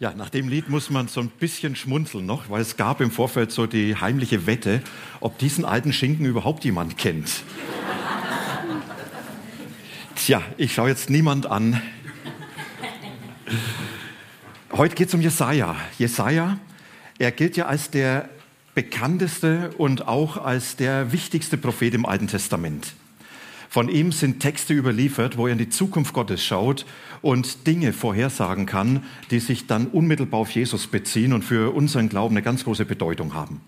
Ja, nach dem Lied muss man so ein bisschen schmunzeln noch, weil es gab im Vorfeld so die heimliche Wette, ob diesen alten Schinken überhaupt jemand kennt. Tja, ich schaue jetzt niemand an. Heute geht es um Jesaja. Jesaja, er gilt ja als der bekannteste und auch als der wichtigste Prophet im Alten Testament. Von ihm sind Texte überliefert, wo er in die Zukunft Gottes schaut und Dinge vorhersagen kann, die sich dann unmittelbar auf Jesus beziehen und für unseren Glauben eine ganz große Bedeutung haben.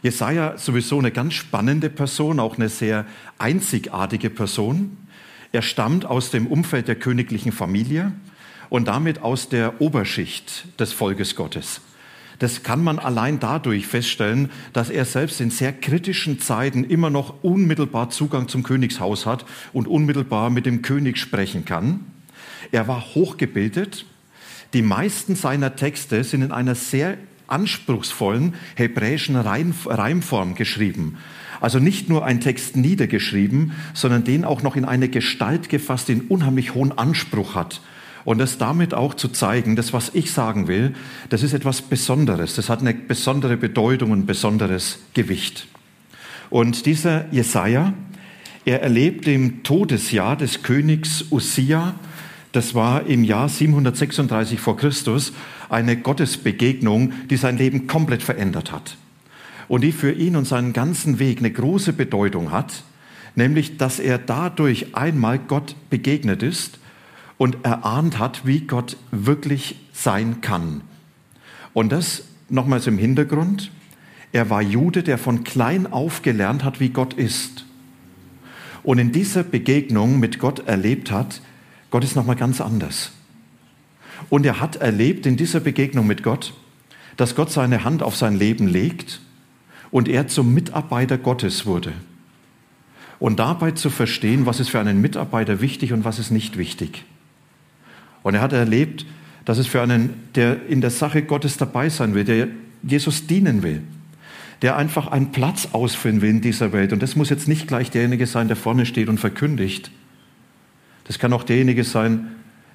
Jesaja sowieso eine ganz spannende Person, auch eine sehr einzigartige Person. Er stammt aus dem Umfeld der königlichen Familie und damit aus der Oberschicht des Volkes Gottes. Das kann man allein dadurch feststellen, dass er selbst in sehr kritischen Zeiten immer noch unmittelbar Zugang zum Königshaus hat und unmittelbar mit dem König sprechen kann. Er war hochgebildet. Die meisten seiner Texte sind in einer sehr anspruchsvollen hebräischen Reimform geschrieben. Also nicht nur ein Text niedergeschrieben, sondern den auch noch in eine Gestalt gefasst, den unheimlich hohen Anspruch hat und das damit auch zu zeigen, das, was ich sagen will, das ist etwas Besonderes. Das hat eine besondere Bedeutung und ein besonderes Gewicht. Und dieser Jesaja, er erlebt im Todesjahr des Königs Usia, das war im Jahr 736 vor Christus, eine Gottesbegegnung, die sein Leben komplett verändert hat. Und die für ihn und seinen ganzen Weg eine große Bedeutung hat, nämlich dass er dadurch einmal Gott begegnet ist und erahnt hat, wie Gott wirklich sein kann. Und das nochmals im Hintergrund. Er war Jude, der von klein auf gelernt hat, wie Gott ist. Und in dieser Begegnung mit Gott erlebt hat, Gott ist nochmal ganz anders. Und er hat erlebt in dieser Begegnung mit Gott, dass Gott seine Hand auf sein Leben legt und er zum Mitarbeiter Gottes wurde. Und dabei zu verstehen, was ist für einen Mitarbeiter wichtig und was ist nicht wichtig. Und er hat erlebt, dass es für einen, der in der Sache Gottes dabei sein will, der Jesus dienen will, der einfach einen Platz ausfüllen will in dieser Welt. Und das muss jetzt nicht gleich derjenige sein, der vorne steht und verkündigt. Das kann auch derjenige sein,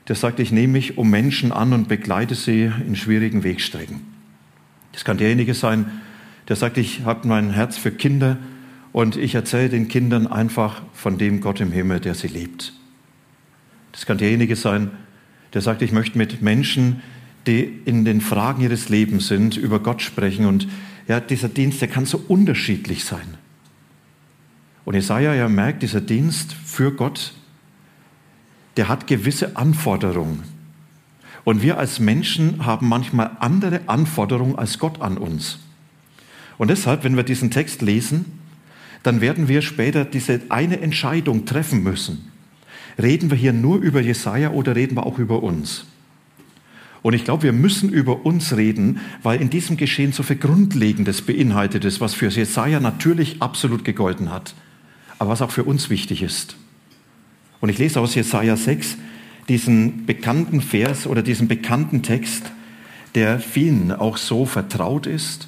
der sagt, ich nehme mich um Menschen an und begleite sie in schwierigen Wegstrecken. Das kann derjenige sein, der sagt, ich habe mein Herz für Kinder und ich erzähle den Kindern einfach von dem Gott im Himmel, der sie liebt. Das kann derjenige sein, der sagt, ich möchte mit Menschen, die in den Fragen ihres Lebens sind, über Gott sprechen. Und ja, dieser Dienst, der kann so unterschiedlich sein. Und Jesaja ja merkt, dieser Dienst für Gott, der hat gewisse Anforderungen. Und wir als Menschen haben manchmal andere Anforderungen als Gott an uns. Und deshalb, wenn wir diesen Text lesen, dann werden wir später diese eine Entscheidung treffen müssen. Reden wir hier nur über Jesaja oder reden wir auch über uns? Und ich glaube, wir müssen über uns reden, weil in diesem Geschehen so viel Grundlegendes beinhaltet ist, was für Jesaja natürlich absolut gegolten hat, aber was auch für uns wichtig ist. Und ich lese aus Jesaja 6 diesen bekannten Vers oder diesen bekannten Text, der vielen auch so vertraut ist.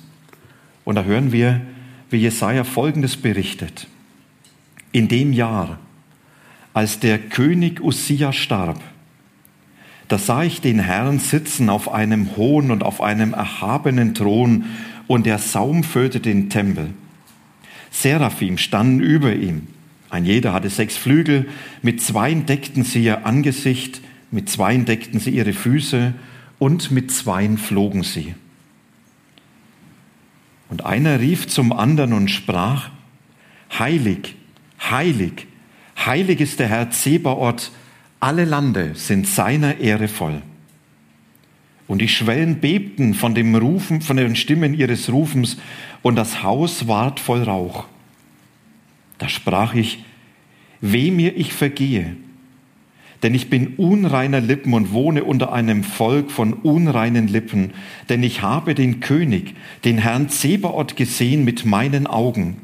Und da hören wir, wie Jesaja Folgendes berichtet. In dem Jahr, als der König Usia starb, da sah ich den Herrn sitzen auf einem hohen und auf einem erhabenen Thron, und der Saum füllte den Tempel. Seraphim standen über ihm. Ein jeder hatte sechs Flügel, mit zweien deckten sie ihr Angesicht, mit zweien deckten sie ihre Füße und mit zweien flogen sie. Und einer rief zum anderen und sprach, Heilig, heilig, Heilig ist der Herr Zebaoth, alle Lande sind seiner Ehre voll. Und die Schwellen bebten von dem Rufen, von den Stimmen ihres Rufens, und das Haus ward voll Rauch. Da sprach ich, weh mir ich vergehe, denn ich bin unreiner Lippen und wohne unter einem Volk von unreinen Lippen, denn ich habe den König, den Herrn Zebaoth gesehen mit meinen Augen.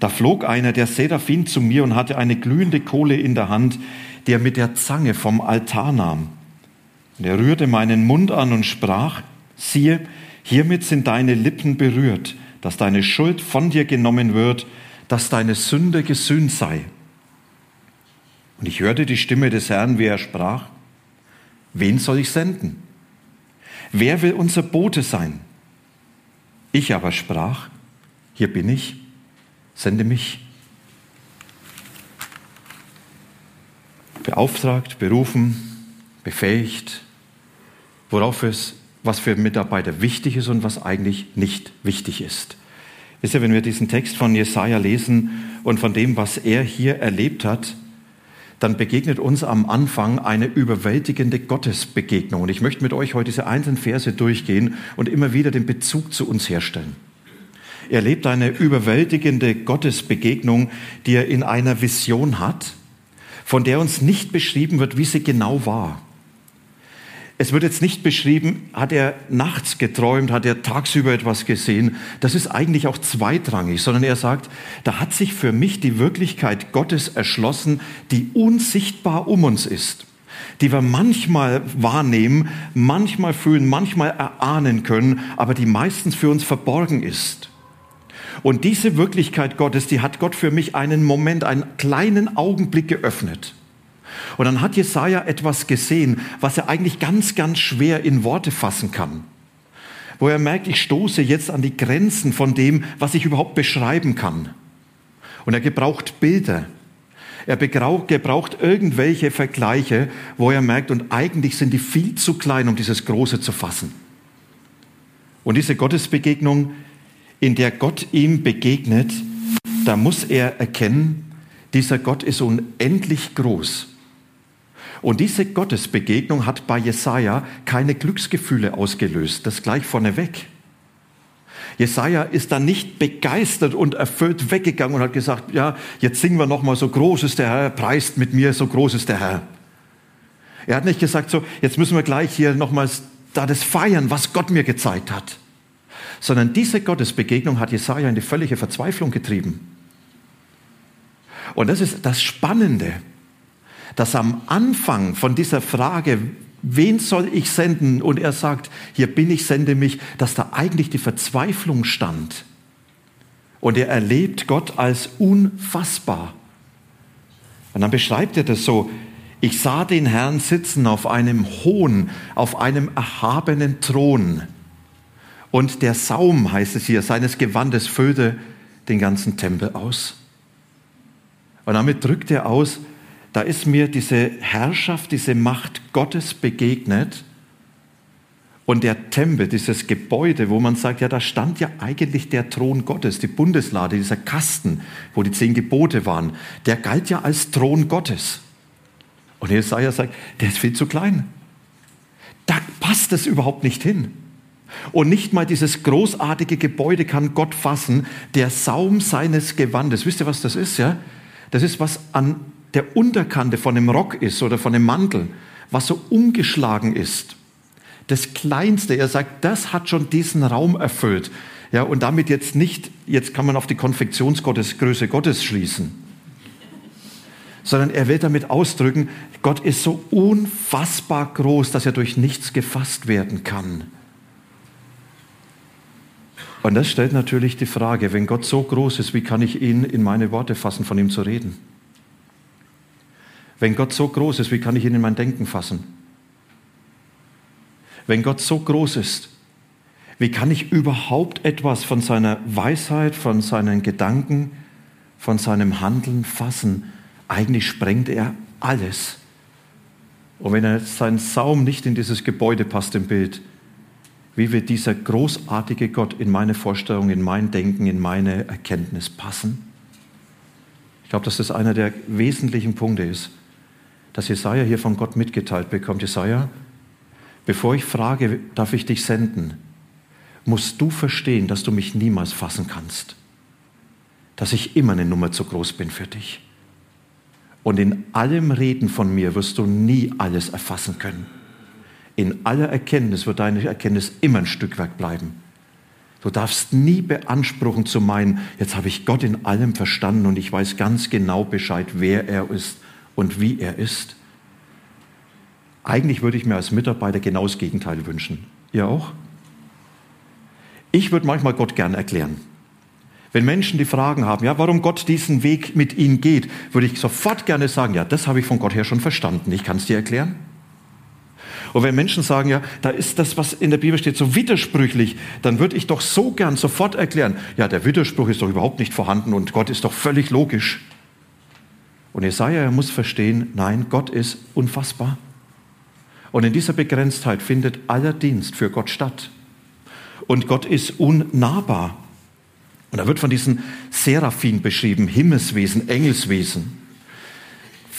Da flog einer der Seraphim zu mir und hatte eine glühende Kohle in der Hand, die er mit der Zange vom Altar nahm. Und er rührte meinen Mund an und sprach, siehe, hiermit sind deine Lippen berührt, dass deine Schuld von dir genommen wird, dass deine Sünde gesühnt sei. Und ich hörte die Stimme des Herrn, wie er sprach, wen soll ich senden? Wer will unser Bote sein? Ich aber sprach, hier bin ich, sende mich. Beauftragt, berufen, befähigt, worauf es, was für Mitarbeiter wichtig ist und was eigentlich nicht wichtig ist. Wisst ihr, wenn wir diesen Text von Jesaja lesen und von dem, was er hier erlebt hat, dann begegnet uns am Anfang eine überwältigende Gottesbegegnung. Und ich möchte mit euch heute diese einzelnen Verse durchgehen und immer wieder den Bezug zu uns herstellen. Er erlebt eine überwältigende Gottesbegegnung, die er in einer Vision hat, von der uns nicht beschrieben wird, wie sie genau war. Es wird jetzt nicht beschrieben, hat er nachts geträumt, hat er tagsüber etwas gesehen. Das ist eigentlich auch zweitrangig, sondern er sagt, da hat sich für mich die Wirklichkeit Gottes erschlossen, die unsichtbar um uns ist, die wir manchmal wahrnehmen, manchmal fühlen, manchmal erahnen können, aber die meistens für uns verborgen ist. Und diese Wirklichkeit Gottes, die hat Gott für mich einen Moment, einen kleinen Augenblick geöffnet. Und dann hat Jesaja etwas gesehen, was er eigentlich ganz, ganz schwer in Worte fassen kann. Wo er merkt, ich stoße jetzt an die Grenzen von dem, was ich überhaupt beschreiben kann. Und er gebraucht Bilder. Er gebraucht irgendwelche Vergleiche, wo er merkt, und eigentlich sind die viel zu klein, um dieses Große zu fassen. Und diese Gottesbegegnung, in der Gott ihm begegnet, da muss er erkennen, dieser Gott ist unendlich groß. Und diese Gottesbegegnung hat bei Jesaja keine Glücksgefühle ausgelöst. Das gleich vorneweg. Jesaja ist dann nicht begeistert und erfüllt weggegangen und hat gesagt, ja, jetzt singen wir nochmal, so groß ist der Herr, preist mit mir, so groß ist der Herr. Er hat nicht gesagt, so, jetzt müssen wir gleich hier nochmals da das feiern, was Gott mir gezeigt hat. Sondern diese Gottesbegegnung hat Jesaja in die völlige Verzweiflung getrieben. Und das ist das Spannende dass am Anfang von dieser Frage, wen soll ich senden? Und er sagt, hier bin ich, sende mich, dass da eigentlich die Verzweiflung stand. Und er erlebt Gott als unfassbar. Und dann beschreibt er das so, ich sah den Herrn sitzen auf einem hohen, auf einem erhabenen Thron. Und der Saum, heißt es hier, seines Gewandes füllte den ganzen Tempel aus. Und damit drückt er aus, da ist mir diese Herrschaft, diese Macht Gottes begegnet. Und der Tempel, dieses Gebäude, wo man sagt, ja, da stand ja eigentlich der Thron Gottes, die Bundeslade, dieser Kasten, wo die zehn Gebote waren, der galt ja als Thron Gottes. Und Jesaja sagt, der ist viel zu klein. Da passt es überhaupt nicht hin. Und nicht mal dieses großartige Gebäude kann Gott fassen, der Saum seines Gewandes. Wisst ihr, was das ist, ja? Das ist, was an der Unterkante von dem Rock ist oder von dem Mantel, was so umgeschlagen ist. Das Kleinste, er sagt, das hat schon diesen Raum erfüllt. Ja, und damit jetzt nicht, jetzt kann man auf die Konfektionsgröße Gottes schließen, sondern er will damit ausdrücken, Gott ist so unfassbar groß, dass er durch nichts gefasst werden kann. Und das stellt natürlich die Frage, wenn Gott so groß ist, wie kann ich ihn in meine Worte fassen, von ihm zu reden? Wenn Gott so groß ist, wie kann ich ihn in mein Denken fassen? Wenn Gott so groß ist, wie kann ich überhaupt etwas von seiner Weisheit, von seinen Gedanken, von seinem Handeln fassen? Eigentlich sprengt er alles. Und wenn er sein Saum nicht in dieses Gebäude passt im Bild, wie wird dieser großartige Gott in meine Vorstellung, in mein Denken, in meine Erkenntnis passen? Ich glaube, dass das einer der wesentlichen Punkte ist dass Jesaja hier von Gott mitgeteilt bekommt. Jesaja, bevor ich frage, darf ich dich senden, musst du verstehen, dass du mich niemals fassen kannst. Dass ich immer eine Nummer zu groß bin für dich. Und in allem Reden von mir wirst du nie alles erfassen können. In aller Erkenntnis wird deine Erkenntnis immer ein Stückwerk bleiben. Du darfst nie beanspruchen zu meinen, jetzt habe ich Gott in allem verstanden und ich weiß ganz genau Bescheid, wer er ist und wie er ist. Eigentlich würde ich mir als Mitarbeiter genau das Gegenteil wünschen. Ihr auch? Ich würde manchmal Gott gern erklären. Wenn Menschen die Fragen haben, ja, warum Gott diesen Weg mit ihnen geht, würde ich sofort gerne sagen, ja, das habe ich von Gott her schon verstanden. Ich kann es dir erklären. Und wenn Menschen sagen, ja, da ist das, was in der Bibel steht, so widersprüchlich, dann würde ich doch so gern sofort erklären, ja, der Widerspruch ist doch überhaupt nicht vorhanden und Gott ist doch völlig logisch. Und Jesaja muss verstehen, nein, Gott ist unfassbar. Und in dieser Begrenztheit findet aller Dienst für Gott statt. Und Gott ist unnahbar. Und da wird von diesen Seraphim beschrieben, Himmelswesen, Engelswesen.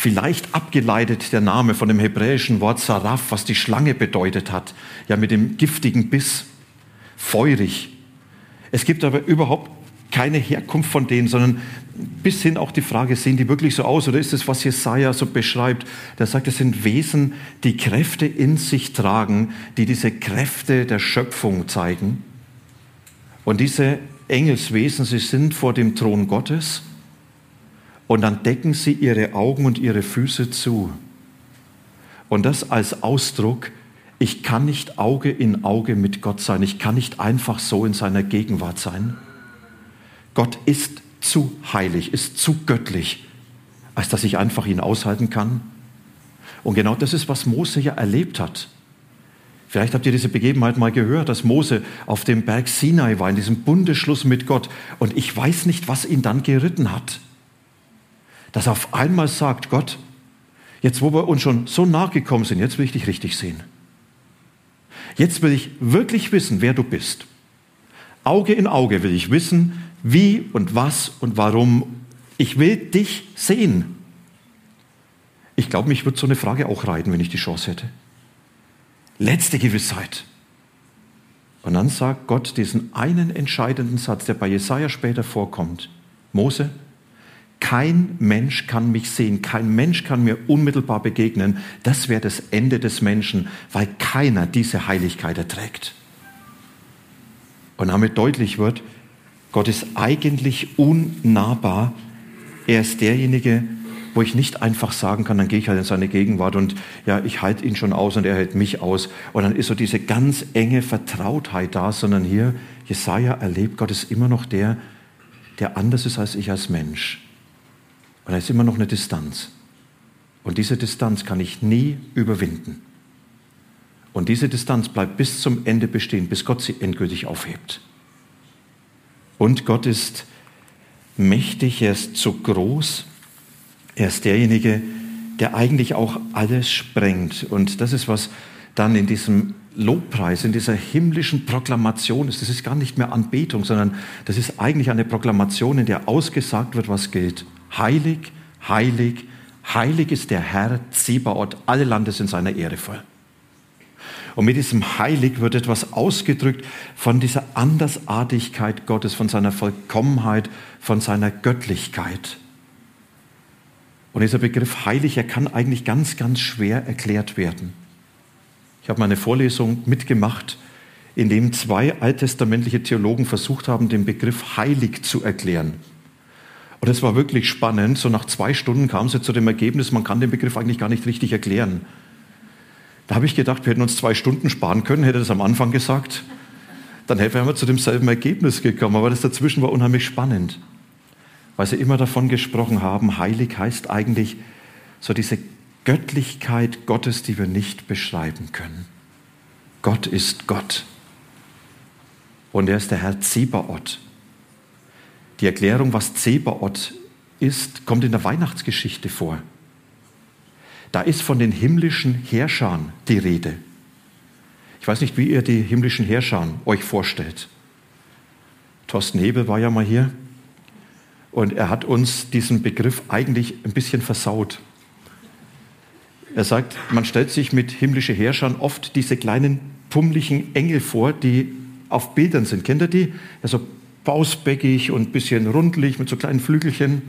Vielleicht abgeleitet der Name von dem hebräischen Wort Saraf, was die Schlange bedeutet hat, ja mit dem giftigen Biss, feurig. Es gibt aber überhaupt keine Herkunft von denen, sondern bis hin auch die Frage, sehen die wirklich so aus oder ist es, was Jesaja so beschreibt? Der sagt, es sind Wesen, die Kräfte in sich tragen, die diese Kräfte der Schöpfung zeigen. Und diese Engelswesen, sie sind vor dem Thron Gottes und dann decken sie ihre Augen und ihre Füße zu. Und das als Ausdruck, ich kann nicht Auge in Auge mit Gott sein, ich kann nicht einfach so in seiner Gegenwart sein. Gott ist zu heilig, ist zu göttlich, als dass ich einfach ihn aushalten kann. Und genau das ist, was Mose ja erlebt hat. Vielleicht habt ihr diese Begebenheit mal gehört, dass Mose auf dem Berg Sinai war, in diesem Bundesschluss mit Gott. Und ich weiß nicht, was ihn dann geritten hat dass auf einmal sagt, Gott, jetzt wo wir uns schon so nachgekommen sind, jetzt will ich dich richtig sehen. Jetzt will ich wirklich wissen, wer du bist. Auge in Auge will ich wissen, wie und was und warum. Ich will dich sehen. Ich glaube, mich würde so eine Frage auch reiten, wenn ich die Chance hätte. Letzte Gewissheit. Und dann sagt Gott diesen einen entscheidenden Satz, der bei Jesaja später vorkommt. Mose, kein Mensch kann mich sehen, kein Mensch kann mir unmittelbar begegnen. Das wäre das Ende des Menschen, weil keiner diese Heiligkeit erträgt. Und damit deutlich wird, Gott ist eigentlich unnahbar. Er ist derjenige, wo ich nicht einfach sagen kann, dann gehe ich halt in seine Gegenwart und ja, ich halte ihn schon aus und er hält mich aus. Und dann ist so diese ganz enge Vertrautheit da, sondern hier, Jesaja erlebt, Gott ist immer noch der, der anders ist als ich als Mensch. Und da ist immer noch eine Distanz. Und diese Distanz kann ich nie überwinden. Und diese Distanz bleibt bis zum Ende bestehen, bis Gott sie endgültig aufhebt. Und Gott ist mächtig, er ist so groß, er ist derjenige, der eigentlich auch alles sprengt. Und das ist, was dann in diesem Lobpreis, in dieser himmlischen Proklamation ist. Das ist gar nicht mehr Anbetung, sondern das ist eigentlich eine Proklamation, in der ausgesagt wird, was gilt. Heilig, heilig, heilig ist der Herr Zebaoth, alle Landes in seiner Ehre voll. Und mit diesem Heilig wird etwas ausgedrückt von dieser Andersartigkeit Gottes, von seiner Vollkommenheit, von seiner Göttlichkeit. Und dieser Begriff heilig, er kann eigentlich ganz, ganz schwer erklärt werden. Ich habe meine Vorlesung mitgemacht, in dem zwei alttestamentliche Theologen versucht haben, den Begriff heilig zu erklären. Und es war wirklich spannend. So nach zwei Stunden kam sie zu dem Ergebnis, man kann den Begriff eigentlich gar nicht richtig erklären. Da habe ich gedacht, wir hätten uns zwei Stunden sparen können, hätte das am Anfang gesagt. Dann wären wir zu demselben Ergebnis gekommen. Aber das dazwischen war unheimlich spannend, weil sie immer davon gesprochen haben, heilig heißt eigentlich so diese Göttlichkeit Gottes, die wir nicht beschreiben können. Gott ist Gott. Und er ist der Herr Zebaoth. Die Erklärung, was Zebaoth ist, kommt in der Weihnachtsgeschichte vor. Da ist von den himmlischen Herrschern die Rede. Ich weiß nicht, wie ihr die himmlischen Herrscher euch vorstellt. Thorsten Hebel war ja mal hier und er hat uns diesen Begriff eigentlich ein bisschen versaut. Er sagt, man stellt sich mit himmlischen Herrschern oft diese kleinen pummeligen Engel vor, die auf Bildern sind. Kennt ihr die? Also bausbäckig und ein bisschen rundlich mit so kleinen Flügelchen.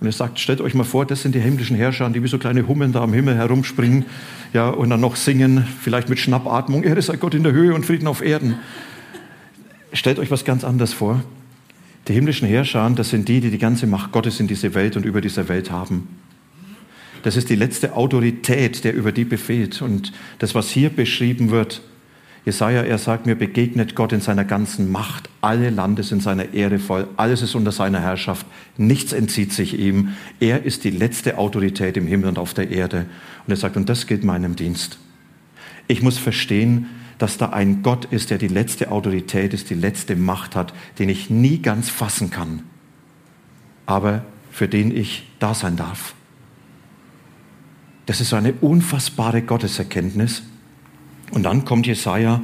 Und er sagt, stellt euch mal vor, das sind die himmlischen Herrscher, die wie so kleine Hummeln da am Himmel herumspringen ja, und dann noch singen, vielleicht mit Schnappatmung, Ehre sei Gott in der Höhe und Frieden auf Erden. Stellt euch was ganz anderes vor. Die himmlischen Herrscher, das sind die, die die ganze Macht Gottes in diese Welt und über diese Welt haben. Das ist die letzte Autorität, der über die befehlt. Und das, was hier beschrieben wird, Jesaja, er sagt mir, begegnet Gott in seiner ganzen Macht. Alle Lande sind seiner Ehre voll. Alles ist unter seiner Herrschaft. Nichts entzieht sich ihm. Er ist die letzte Autorität im Himmel und auf der Erde. Und er sagt, und das gilt meinem Dienst. Ich muss verstehen, dass da ein Gott ist, der die letzte Autorität ist, die letzte Macht hat, den ich nie ganz fassen kann, aber für den ich da sein darf. Das ist eine unfassbare Gotteserkenntnis. Und dann kommt Jesaja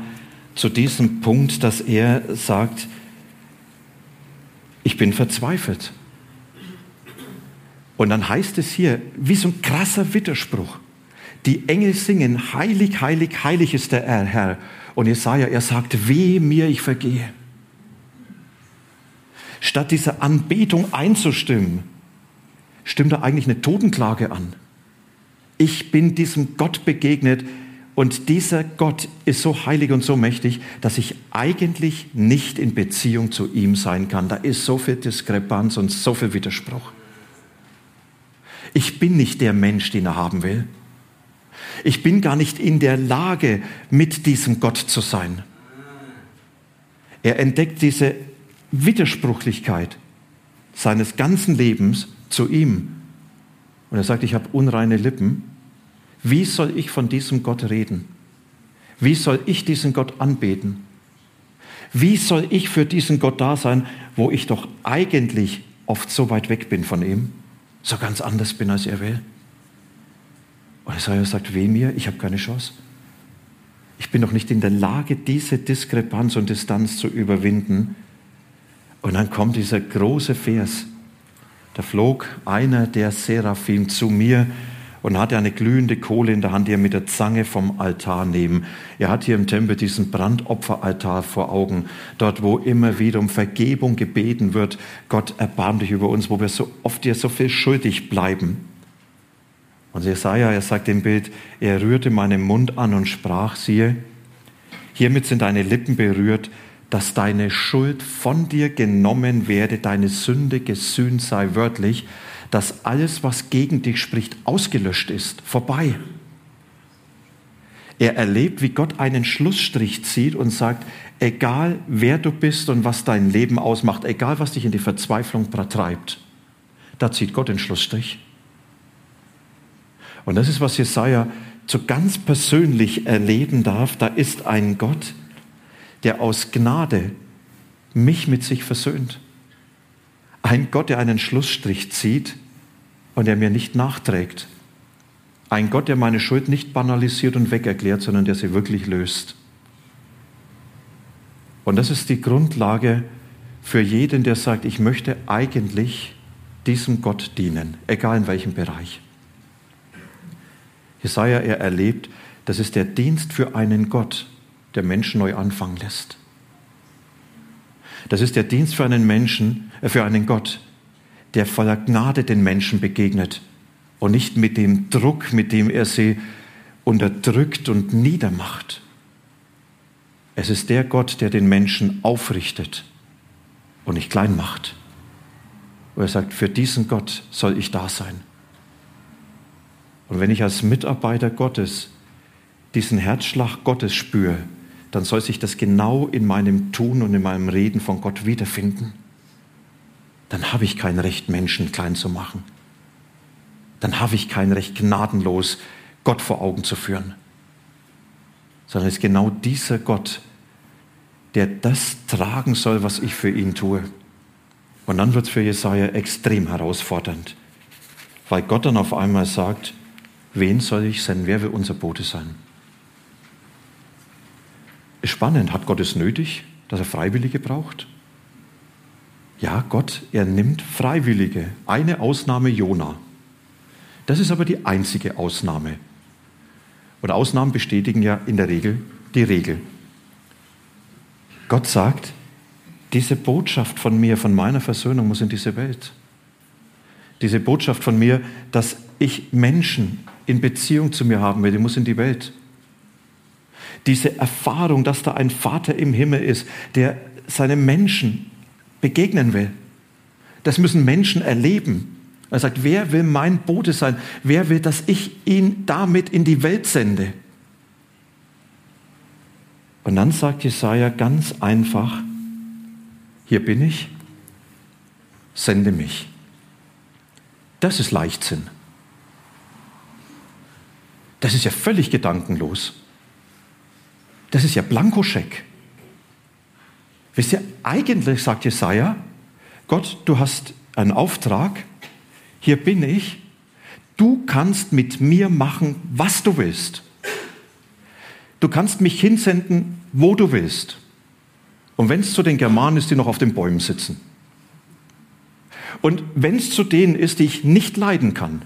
zu diesem Punkt, dass er sagt, ich bin verzweifelt. Und dann heißt es hier, wie so ein krasser Widerspruch. Die Engel singen, heilig, heilig, heilig ist der Herr. Und Jesaja, er sagt, weh mir, ich vergehe. Statt dieser Anbetung einzustimmen, stimmt er eigentlich eine Totenklage an. Ich bin diesem Gott begegnet und dieser Gott ist so heilig und so mächtig, dass ich eigentlich nicht in Beziehung zu ihm sein kann. Da ist so viel Diskrepanz und so viel Widerspruch. Ich bin nicht der Mensch, den er haben will. Ich bin gar nicht in der Lage, mit diesem Gott zu sein. Er entdeckt diese Widersprüchlichkeit seines ganzen Lebens zu ihm. Und er sagt, ich habe unreine Lippen. Wie soll ich von diesem Gott reden? Wie soll ich diesen Gott anbeten? Wie soll ich für diesen Gott da sein, wo ich doch eigentlich oft so weit weg bin von ihm, so ganz anders bin, als er will? Und Jesaja sagt, weh mir, ich habe keine Chance. Ich bin doch nicht in der Lage, diese Diskrepanz und Distanz zu überwinden. Und dann kommt dieser große Vers. Da flog einer der Seraphim zu mir und hatte eine glühende Kohle in der Hand, die er mit der Zange vom Altar nehmen. Er hat hier im Tempel diesen Brandopferaltar vor Augen, dort wo immer wieder um Vergebung gebeten wird. Gott erbarm dich über uns, wo wir so oft dir so viel schuldig bleiben. Und Jesaja, er sagt im Bild, er rührte meinen Mund an und sprach, siehe, hiermit sind deine Lippen berührt, dass deine Schuld von dir genommen werde, deine Sünde gesühnt sei, wörtlich, dass alles, was gegen dich spricht, ausgelöscht ist, vorbei. Er erlebt, wie Gott einen Schlussstrich zieht und sagt, egal wer du bist und was dein Leben ausmacht, egal was dich in die Verzweiflung treibt, da zieht Gott den Schlussstrich. Und das ist, was Jesaja so ganz persönlich erleben darf. Da ist ein Gott, der aus Gnade mich mit sich versöhnt. Ein Gott, der einen Schlussstrich zieht und der mir nicht nachträgt. Ein Gott, der meine Schuld nicht banalisiert und wegerklärt, sondern der sie wirklich löst. Und das ist die Grundlage für jeden, der sagt, ich möchte eigentlich diesem Gott dienen, egal in welchem Bereich. Jesaja, er erlebt, das ist der Dienst für einen Gott, der Menschen neu anfangen lässt. Das ist der Dienst für einen Menschen, äh, für einen Gott, der voller Gnade den Menschen begegnet und nicht mit dem Druck, mit dem er sie unterdrückt und niedermacht. Es ist der Gott, der den Menschen aufrichtet und nicht klein macht. Und er sagt, für diesen Gott soll ich da sein. Und wenn ich als Mitarbeiter Gottes diesen Herzschlag Gottes spüre, dann soll sich das genau in meinem Tun und in meinem Reden von Gott wiederfinden. Dann habe ich kein Recht, Menschen klein zu machen. Dann habe ich kein Recht, gnadenlos Gott vor Augen zu führen. Sondern es ist genau dieser Gott, der das tragen soll, was ich für ihn tue. Und dann wird es für Jesaja extrem herausfordernd, weil Gott dann auf einmal sagt, wen soll ich senden? Wer will unser Bote sein? Ist spannend. Hat Gott es nötig, dass er Freiwillige braucht? Ja, Gott, er nimmt Freiwillige. Eine Ausnahme Jona. Das ist aber die einzige Ausnahme. Und Ausnahmen bestätigen ja in der Regel die Regel. Gott sagt, diese Botschaft von mir, von meiner Versöhnung muss in diese Welt. Diese Botschaft von mir, dass ich Menschen in Beziehung zu mir haben will, die muss in die Welt. Diese Erfahrung, dass da ein Vater im Himmel ist, der seinem Menschen begegnen will. Das müssen Menschen erleben. Er sagt, wer will mein Bote sein? Wer will, dass ich ihn damit in die Welt sende? Und dann sagt Jesaja ganz einfach: Hier bin ich, sende mich. Das ist Leichtsinn. Das ist ja völlig gedankenlos. Das ist ja Blankoscheck. Wisst ihr, eigentlich sagt Jesaja, Gott, du hast einen Auftrag, hier bin ich, du kannst mit mir machen, was du willst. Du kannst mich hinsenden, wo du willst. Und wenn es zu den Germanen ist, die noch auf den Bäumen sitzen. Und wenn es zu denen ist, die ich nicht leiden kann.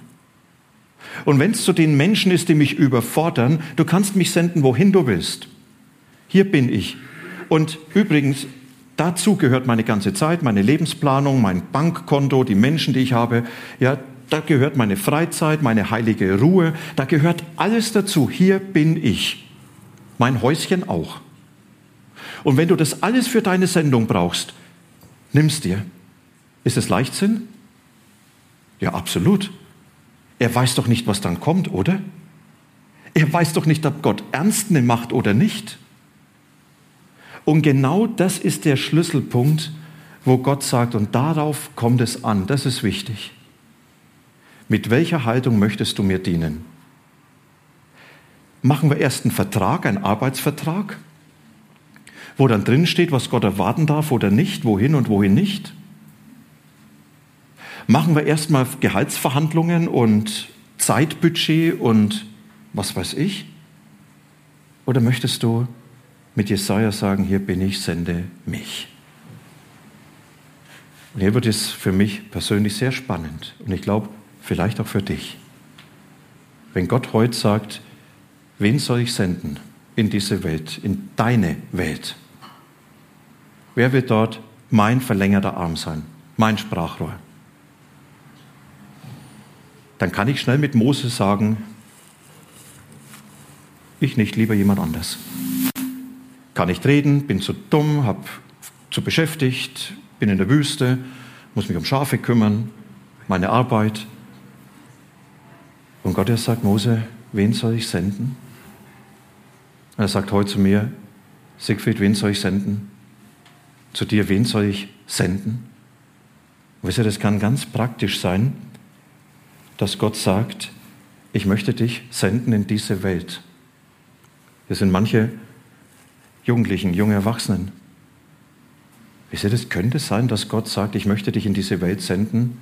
Und wenn es zu den Menschen ist, die mich überfordern, du kannst mich senden, wohin du willst. Hier bin ich. Und übrigens, dazu gehört meine ganze Zeit, meine Lebensplanung, mein Bankkonto, die Menschen, die ich habe. Ja, da gehört meine Freizeit, meine heilige Ruhe. Da gehört alles dazu. Hier bin ich. Mein Häuschen auch. Und wenn du das alles für deine Sendung brauchst, nimm's dir. Ist es Leichtsinn? Ja, absolut. Er weiß doch nicht, was dann kommt, oder? Er weiß doch nicht, ob Gott ernst macht oder nicht. Und genau das ist der Schlüsselpunkt, wo Gott sagt, und darauf kommt es an, das ist wichtig. Mit welcher Haltung möchtest du mir dienen? Machen wir erst einen Vertrag, einen Arbeitsvertrag, wo dann drin steht, was Gott erwarten darf oder nicht, wohin und wohin nicht? Machen wir erstmal Gehaltsverhandlungen und Zeitbudget und was weiß ich? Oder möchtest du mit Jesaja sagen, hier bin ich, sende mich. Und hier wird es für mich persönlich sehr spannend und ich glaube, vielleicht auch für dich. Wenn Gott heute sagt, wen soll ich senden in diese Welt, in deine Welt? Wer wird dort mein verlängerter Arm sein, mein Sprachrohr? Dann kann ich schnell mit Moses sagen, ich nicht, lieber jemand anders kann nicht reden, bin zu dumm, hab zu beschäftigt, bin in der Wüste, muss mich um Schafe kümmern, meine Arbeit. Und Gott er sagt, Mose, wen soll ich senden? Und er sagt heute zu mir, Siegfried, wen soll ich senden? Zu dir, wen soll ich senden? Wisst ihr, das kann ganz praktisch sein, dass Gott sagt, ich möchte dich senden in diese Welt. Hier sind manche Jugendlichen, junge Erwachsenen. Wisst ihr, das könnte sein, dass Gott sagt, ich möchte dich in diese Welt senden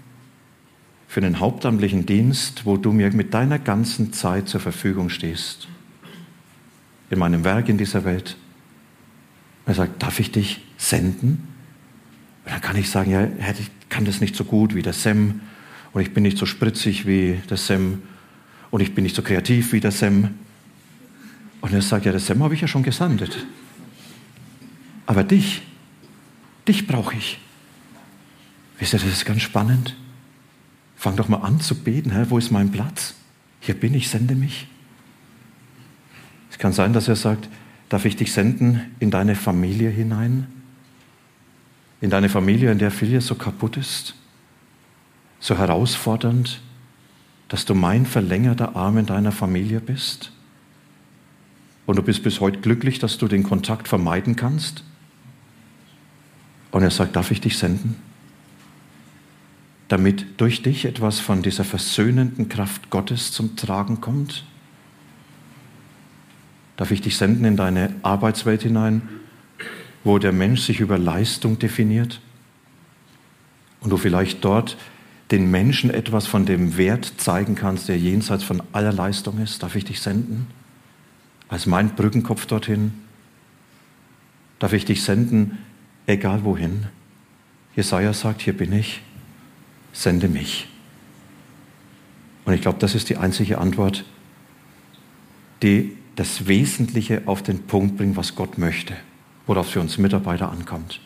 für einen hauptamtlichen Dienst, wo du mir mit deiner ganzen Zeit zur Verfügung stehst. In meinem Werk in dieser Welt. Er sagt, darf ich dich senden? Und dann kann ich sagen, ja, ich kann das nicht so gut wie der Sam und ich bin nicht so spritzig wie der Sam und ich bin nicht so kreativ wie der Sam. Und er sagt, ja, der Sam habe ich ja schon gesandet. Aber dich, dich brauche ich. Wisst ihr, das ist ganz spannend. Fang doch mal an zu beten, Herr, wo ist mein Platz? Hier bin ich, sende mich. Es kann sein, dass er sagt, darf ich dich senden in deine Familie hinein? In deine Familie, in der vieles so kaputt ist, so herausfordernd, dass du mein verlängerter Arm in deiner Familie bist? Und du bist bis heute glücklich, dass du den Kontakt vermeiden kannst? Und er sagt, darf ich dich senden? Damit durch dich etwas von dieser versöhnenden Kraft Gottes zum Tragen kommt? Darf ich dich senden in deine Arbeitswelt hinein, wo der Mensch sich über Leistung definiert? Und du vielleicht dort den Menschen etwas von dem Wert zeigen kannst, der jenseits von aller Leistung ist? Darf ich dich senden? Als mein Brückenkopf dorthin? Darf ich dich senden egal wohin. Jesaja sagt: Hier bin ich, sende mich. Und ich glaube, das ist die einzige Antwort, die das Wesentliche auf den Punkt bringt, was Gott möchte, worauf für uns Mitarbeiter ankommt.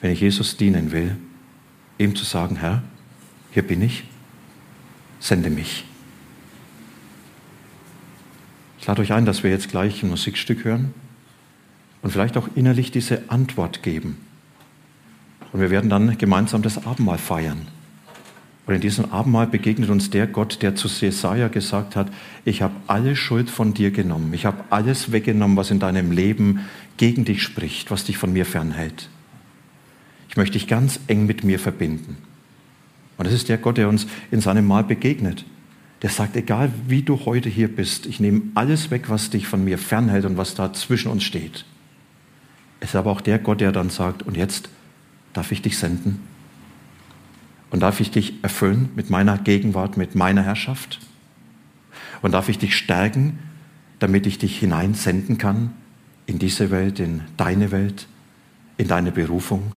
Wenn ich Jesus dienen will, ihm zu sagen: Herr, hier bin ich, sende mich. Ich lade euch ein, dass wir jetzt gleich ein Musikstück hören und vielleicht auch innerlich diese Antwort geben. Und wir werden dann gemeinsam das Abendmahl feiern. Und in diesem Abendmahl begegnet uns der Gott, der zu Jesaja gesagt hat: Ich habe alle Schuld von dir genommen. Ich habe alles weggenommen, was in deinem Leben gegen dich spricht, was dich von mir fernhält. Ich möchte dich ganz eng mit mir verbinden. Und das ist der Gott, der uns in seinem Mahl begegnet. Der sagt, egal wie du heute hier bist, ich nehme alles weg, was dich von mir fernhält und was da zwischen uns steht. Es ist aber auch der Gott, der dann sagt, und jetzt darf ich dich senden? Und darf ich dich erfüllen mit meiner Gegenwart, mit meiner Herrschaft? Und darf ich dich stärken, damit ich dich hineinsenden kann in diese Welt, in deine Welt, in deine Berufung?